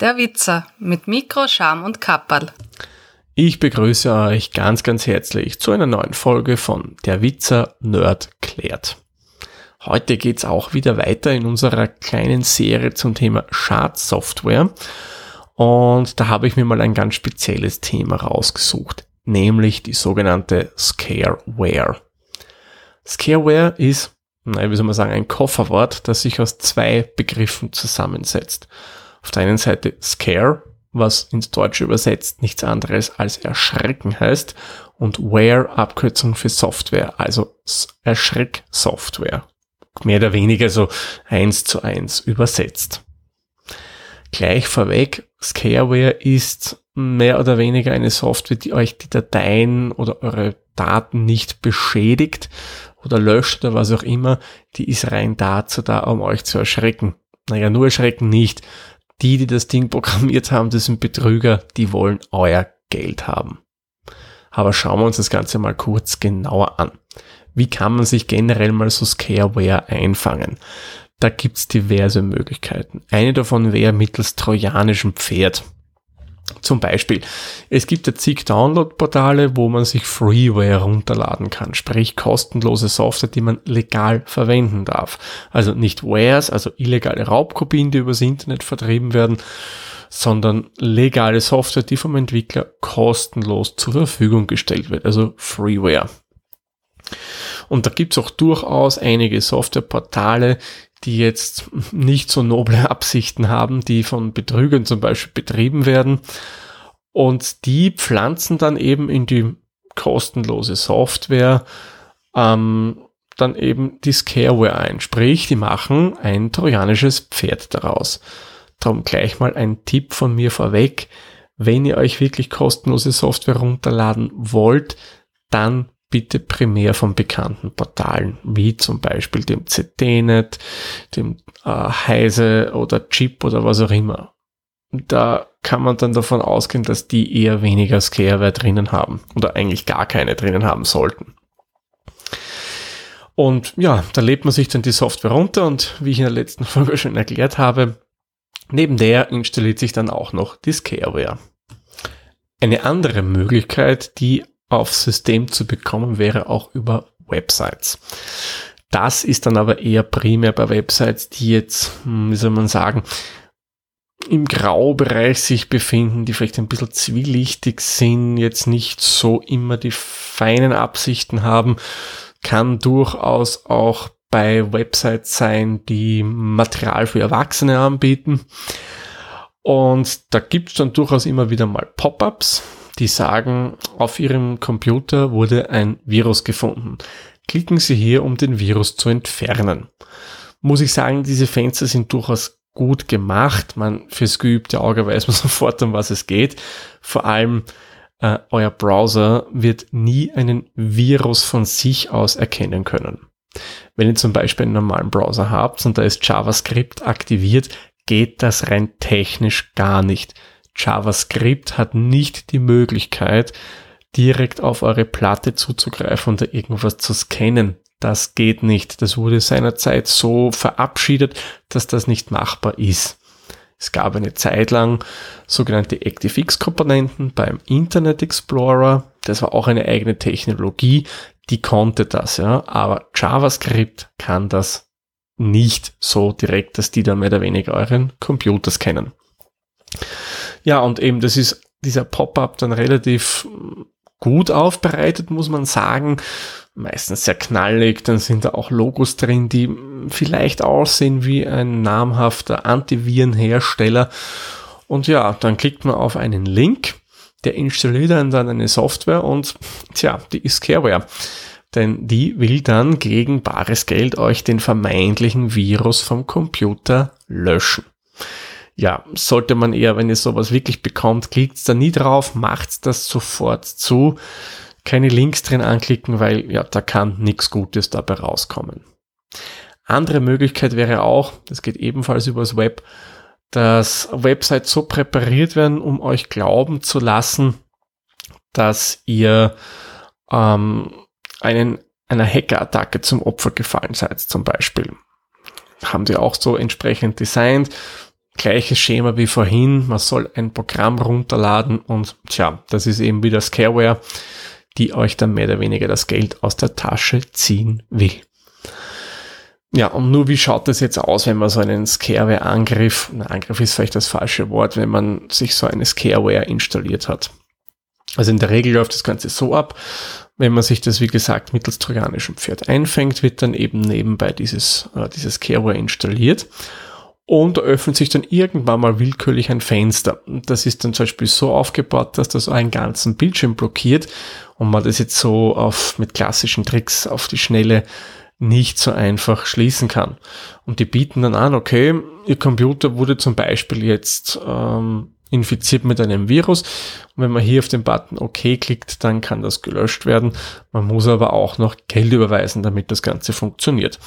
Der Witzer mit Mikro, Scham und Kapperl. Ich begrüße euch ganz, ganz herzlich zu einer neuen Folge von Der Witzer Nerd klärt. Heute geht's auch wieder weiter in unserer kleinen Serie zum Thema Schadsoftware. Und da habe ich mir mal ein ganz spezielles Thema rausgesucht, nämlich die sogenannte Scareware. Scareware ist, naja, wie soll man sagen, ein Kofferwort, das sich aus zwei Begriffen zusammensetzt. Auf der einen Seite Scare, was ins Deutsche übersetzt nichts anderes als Erschrecken heißt, und Ware Abkürzung für Software, also Erschrecksoftware. Mehr oder weniger so eins zu eins übersetzt. Gleich vorweg, Scareware ist mehr oder weniger eine Software, die euch die Dateien oder eure Daten nicht beschädigt oder löscht oder was auch immer. Die ist rein dazu da, um euch zu erschrecken. Naja, nur erschrecken nicht die, die das Ding programmiert haben, das sind Betrüger, die wollen euer Geld haben. Aber schauen wir uns das Ganze mal kurz genauer an. Wie kann man sich generell mal so Scareware einfangen? Da gibt's diverse Möglichkeiten. Eine davon wäre mittels trojanischem Pferd. Zum Beispiel, es gibt ja zig Download-Portale, wo man sich Freeware runterladen kann, sprich kostenlose Software, die man legal verwenden darf. Also nicht Wares, also illegale Raubkopien, die übers Internet vertrieben werden, sondern legale Software, die vom Entwickler kostenlos zur Verfügung gestellt wird, also Freeware. Und da gibt's auch durchaus einige Softwareportale, die jetzt nicht so noble Absichten haben, die von Betrügern zum Beispiel betrieben werden. Und die pflanzen dann eben in die kostenlose Software ähm, dann eben die Scareware ein. Sprich, die machen ein trojanisches Pferd daraus. Darum gleich mal ein Tipp von mir vorweg. Wenn ihr euch wirklich kostenlose Software runterladen wollt, dann bitte primär von bekannten Portalen, wie zum Beispiel dem CT-Net, dem äh, Heise oder Chip oder was auch immer. Da kann man dann davon ausgehen, dass die eher weniger Scareware drinnen haben oder eigentlich gar keine drinnen haben sollten. Und ja, da lädt man sich dann die Software runter und wie ich in der letzten Folge schon erklärt habe, neben der installiert sich dann auch noch die Scareware. Eine andere Möglichkeit, die aufs System zu bekommen, wäre auch über Websites. Das ist dann aber eher primär bei Websites, die jetzt, hm, wie soll man sagen, im Graubereich sich befinden, die vielleicht ein bisschen zwielichtig sind, jetzt nicht so immer die feinen Absichten haben, kann durchaus auch bei Websites sein, die Material für Erwachsene anbieten. Und da gibt es dann durchaus immer wieder mal Pop-ups, die sagen, auf Ihrem Computer wurde ein Virus gefunden. Klicken Sie hier, um den Virus zu entfernen. Muss ich sagen, diese Fenster sind durchaus gut gemacht. Man fürs geübte Auge weiß man sofort, um was es geht. Vor allem äh, euer Browser wird nie einen Virus von sich aus erkennen können. Wenn ihr zum Beispiel einen normalen Browser habt und da ist JavaScript aktiviert, geht das rein technisch gar nicht. JavaScript hat nicht die Möglichkeit, direkt auf eure Platte zuzugreifen und da irgendwas zu scannen. Das geht nicht. Das wurde seinerzeit so verabschiedet, dass das nicht machbar ist. Es gab eine Zeit lang sogenannte ActiveX-Komponenten beim Internet Explorer. Das war auch eine eigene Technologie, die konnte das, ja. Aber JavaScript kann das nicht so direkt, dass die dann mehr oder weniger euren Computer scannen. Ja, und eben das ist dieser Pop-up dann relativ gut aufbereitet, muss man sagen. Meistens sehr knallig, dann sind da auch Logos drin, die vielleicht aussehen wie ein namhafter Antivirenhersteller. Und ja, dann klickt man auf einen Link, der installiert dann eine Software und tja, die ist Careware. Denn die will dann gegen bares Geld euch den vermeintlichen Virus vom Computer löschen ja, sollte man eher, wenn ihr sowas wirklich bekommt, klickt da nie drauf, macht das sofort zu. Keine Links drin anklicken, weil ja, da kann nichts Gutes dabei rauskommen. Andere Möglichkeit wäre auch, das geht ebenfalls übers Web, dass Websites so präpariert werden, um euch glauben zu lassen, dass ihr ähm, einen, einer Hackerattacke zum Opfer gefallen seid, zum Beispiel. Haben sie auch so entsprechend designt gleiches Schema wie vorhin. Man soll ein Programm runterladen und tja, das ist eben wieder Scareware, die euch dann mehr oder weniger das Geld aus der Tasche ziehen will. Ja, und nur wie schaut das jetzt aus, wenn man so einen Scareware-Angriff, ein Angriff ist vielleicht das falsche Wort, wenn man sich so eine Scareware installiert hat. Also in der Regel läuft das Ganze so ab, wenn man sich das, wie gesagt, mittels trojanischem Pferd einfängt, wird dann eben nebenbei dieses, äh, dieses Careware installiert. Und öffnet sich dann irgendwann mal willkürlich ein Fenster. Das ist dann zum Beispiel so aufgebaut, dass das einen ganzen Bildschirm blockiert und man das jetzt so auf, mit klassischen Tricks auf die Schnelle nicht so einfach schließen kann. Und die bieten dann an, okay, Ihr Computer wurde zum Beispiel jetzt ähm, infiziert mit einem Virus. Und wenn man hier auf den Button OK klickt, dann kann das gelöscht werden. Man muss aber auch noch Geld überweisen, damit das Ganze funktioniert.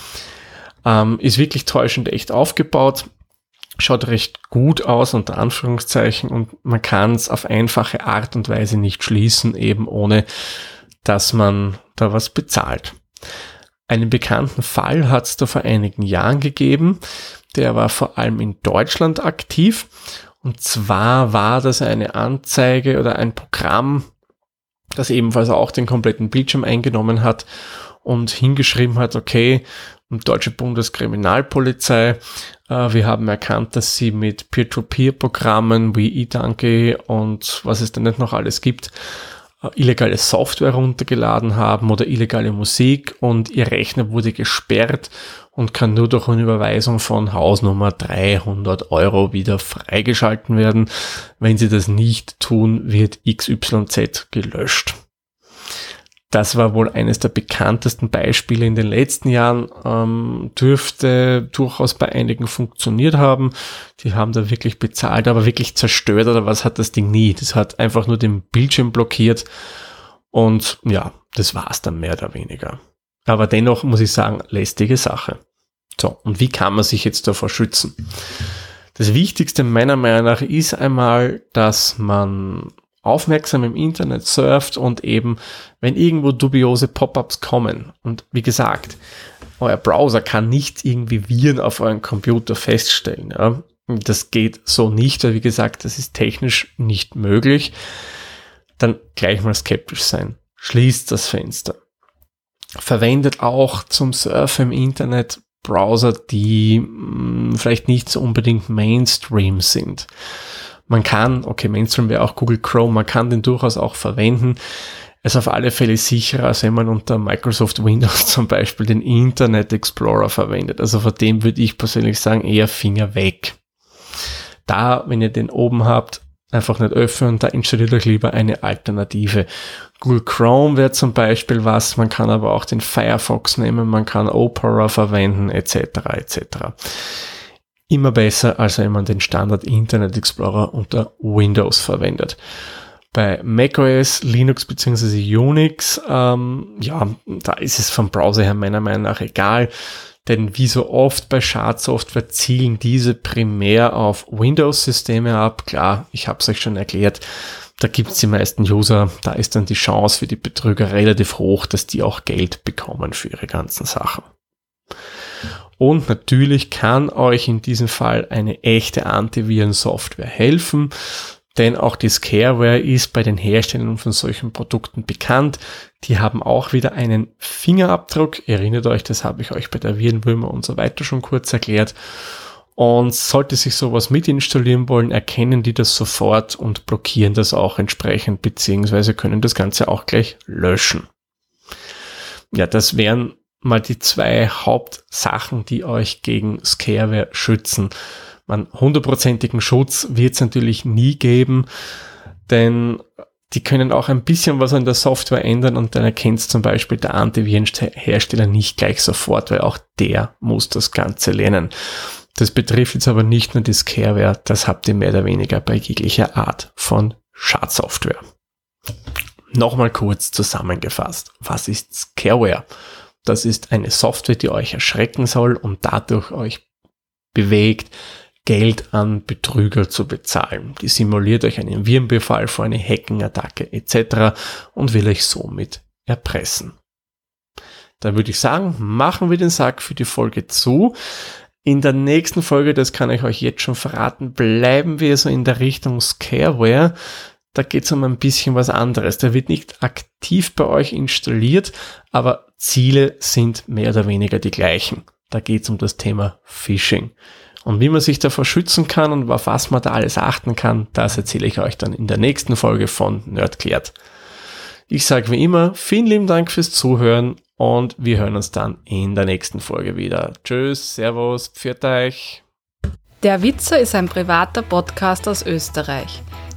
Ähm, ist wirklich täuschend echt aufgebaut. Schaut recht gut aus, unter Anführungszeichen, und man kann es auf einfache Art und Weise nicht schließen, eben ohne dass man da was bezahlt. Einen bekannten Fall hat es da vor einigen Jahren gegeben. Der war vor allem in Deutschland aktiv und zwar war das eine Anzeige oder ein Programm, das ebenfalls auch den kompletten Bildschirm eingenommen hat und hingeschrieben hat, okay, Deutsche Bundeskriminalpolizei, äh, wir haben erkannt, dass sie mit Peer-to-Peer-Programmen wie eDonkey und was es denn nicht noch alles gibt, äh, illegale Software runtergeladen haben oder illegale Musik und ihr Rechner wurde gesperrt und kann nur durch eine Überweisung von Hausnummer 300 Euro wieder freigeschalten werden. Wenn Sie das nicht tun, wird XYZ gelöscht. Das war wohl eines der bekanntesten Beispiele in den letzten Jahren, ähm, dürfte durchaus bei einigen funktioniert haben. Die haben da wirklich bezahlt, aber wirklich zerstört oder was hat das Ding nie. Das hat einfach nur den Bildschirm blockiert und ja, das war's dann mehr oder weniger. Aber dennoch muss ich sagen, lästige Sache. So, und wie kann man sich jetzt davor schützen? Das Wichtigste meiner Meinung nach ist einmal, dass man aufmerksam im Internet surft und eben, wenn irgendwo dubiose Pop-ups kommen. Und wie gesagt, euer Browser kann nicht irgendwie Viren auf euren Computer feststellen. Ja? Das geht so nicht, weil wie gesagt, das ist technisch nicht möglich. Dann gleich mal skeptisch sein. Schließt das Fenster verwendet auch zum Surfen im Internet Browser, die mh, mm, vielleicht nicht so unbedingt Mainstream sind. Man kann, okay, Mainstream wäre auch Google Chrome, man kann den durchaus auch verwenden. Es ist auf alle Fälle sicherer, als wenn man unter Microsoft Windows zum Beispiel den Internet Explorer verwendet. Also von dem würde ich persönlich sagen, eher Finger weg. Da, wenn ihr den oben habt, einfach nicht öffnen, da installiert euch lieber eine Alternative. Google Chrome wäre zum Beispiel was, man kann aber auch den Firefox nehmen, man kann Opera verwenden, etc. etc. Immer besser, als wenn man den Standard Internet Explorer unter Windows verwendet. Bei macOS, Linux bzw. Unix, ähm, ja, da ist es vom Browser her meiner Meinung nach egal. Denn wie so oft bei Schadsoftware zielen diese primär auf Windows-Systeme ab. Klar, ich habe es euch schon erklärt, da gibt es die meisten User, da ist dann die Chance für die Betrüger relativ hoch, dass die auch Geld bekommen für ihre ganzen Sachen. Und natürlich kann euch in diesem Fall eine echte Antivirensoftware helfen, denn auch die Scareware ist bei den Herstellern von solchen Produkten bekannt. Die haben auch wieder einen Fingerabdruck. Erinnert euch, das habe ich euch bei der Virenwürmer und so weiter schon kurz erklärt. Und sollte sich sowas mit installieren wollen, erkennen die das sofort und blockieren das auch entsprechend, beziehungsweise können das Ganze auch gleich löschen. Ja, das wären mal die zwei Hauptsachen, die euch gegen Scareware schützen. Man, hundertprozentigen Schutz wird es natürlich nie geben, denn die können auch ein bisschen was an der Software ändern und dann erkennt zum Beispiel der Antivirenhersteller nicht gleich sofort, weil auch der muss das Ganze lernen. Das betrifft jetzt aber nicht nur die Scareware, das habt ihr mehr oder weniger bei jeglicher Art von Schadsoftware. Nochmal kurz zusammengefasst. Was ist Scareware? Das ist eine Software, die euch erschrecken soll und dadurch euch bewegt, Geld an Betrüger zu bezahlen. Die simuliert euch einen Virenbefall vor eine Hacking-Attacke etc. und will euch somit erpressen. Dann würde ich sagen, machen wir den Sack für die Folge zu. In der nächsten Folge, das kann ich euch jetzt schon verraten, bleiben wir so in der Richtung Scareware. Da geht es um ein bisschen was anderes. Der wird nicht aktiv bei euch installiert, aber Ziele sind mehr oder weniger die gleichen. Da geht es um das Thema Phishing. Und wie man sich davor schützen kann und auf was man da alles achten kann, das erzähle ich euch dann in der nächsten Folge von Nerdklärt. Ich sage wie immer, vielen lieben Dank fürs Zuhören und wir hören uns dann in der nächsten Folge wieder. Tschüss, Servus, pfiat euch. Der Witzer ist ein privater Podcast aus Österreich.